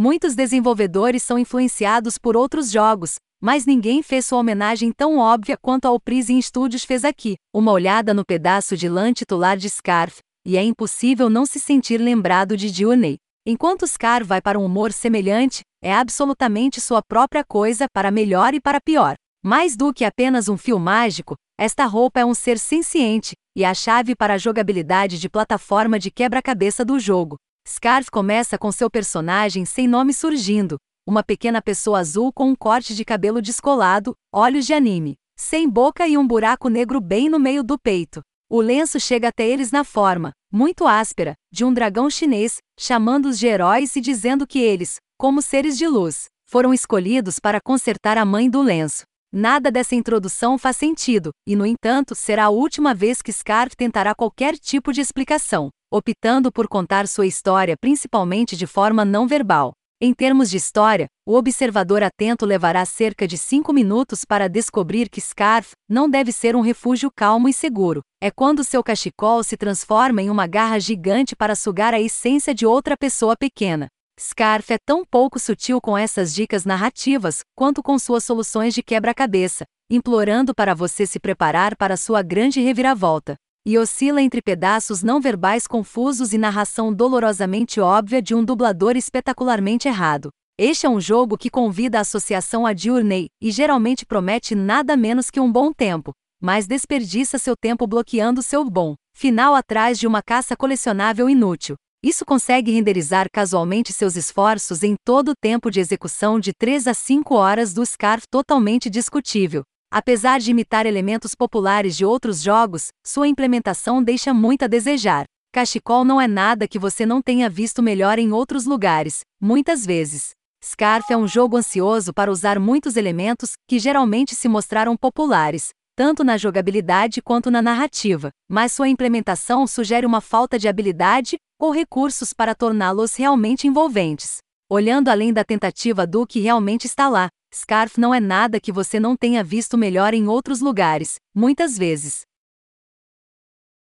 Muitos desenvolvedores são influenciados por outros jogos, mas ninguém fez sua homenagem tão óbvia quanto a Prison Studios fez aqui. Uma olhada no pedaço de lã titular de Scarf, e é impossível não se sentir lembrado de Journey. Enquanto Scar vai para um humor semelhante, é absolutamente sua própria coisa para melhor e para pior. Mais do que apenas um fio mágico, esta roupa é um ser senciente e a chave para a jogabilidade de plataforma de quebra-cabeça do jogo. Scarf começa com seu personagem sem nome surgindo, uma pequena pessoa azul com um corte de cabelo descolado, olhos de anime, sem boca e um buraco negro bem no meio do peito. O lenço chega até eles na forma, muito áspera, de um dragão chinês, chamando-os de heróis e dizendo que eles, como seres de luz, foram escolhidos para consertar a mãe do lenço. Nada dessa introdução faz sentido, e no entanto será a última vez que Scarf tentará qualquer tipo de explicação, optando por contar sua história principalmente de forma não verbal. Em termos de história, o observador atento levará cerca de cinco minutos para descobrir que Scarf não deve ser um refúgio calmo e seguro. É quando seu cachecol se transforma em uma garra gigante para sugar a essência de outra pessoa pequena. Scarf é tão pouco sutil com essas dicas narrativas, quanto com suas soluções de quebra-cabeça, implorando para você se preparar para sua grande reviravolta. E oscila entre pedaços não verbais confusos e narração dolorosamente óbvia de um dublador espetacularmente errado. Este é um jogo que convida a associação a Journey e geralmente promete nada menos que um bom tempo, mas desperdiça seu tempo bloqueando seu bom final atrás de uma caça colecionável inútil. Isso consegue renderizar casualmente seus esforços em todo o tempo de execução de 3 a 5 horas do Scarf totalmente discutível. Apesar de imitar elementos populares de outros jogos, sua implementação deixa muito a desejar. Cachecol não é nada que você não tenha visto melhor em outros lugares, muitas vezes. Scarf é um jogo ansioso para usar muitos elementos que geralmente se mostraram populares, tanto na jogabilidade quanto na narrativa, mas sua implementação sugere uma falta de habilidade ou recursos para torná-los realmente envolventes. Olhando além da tentativa do que realmente está lá, Scarf não é nada que você não tenha visto melhor em outros lugares, muitas vezes.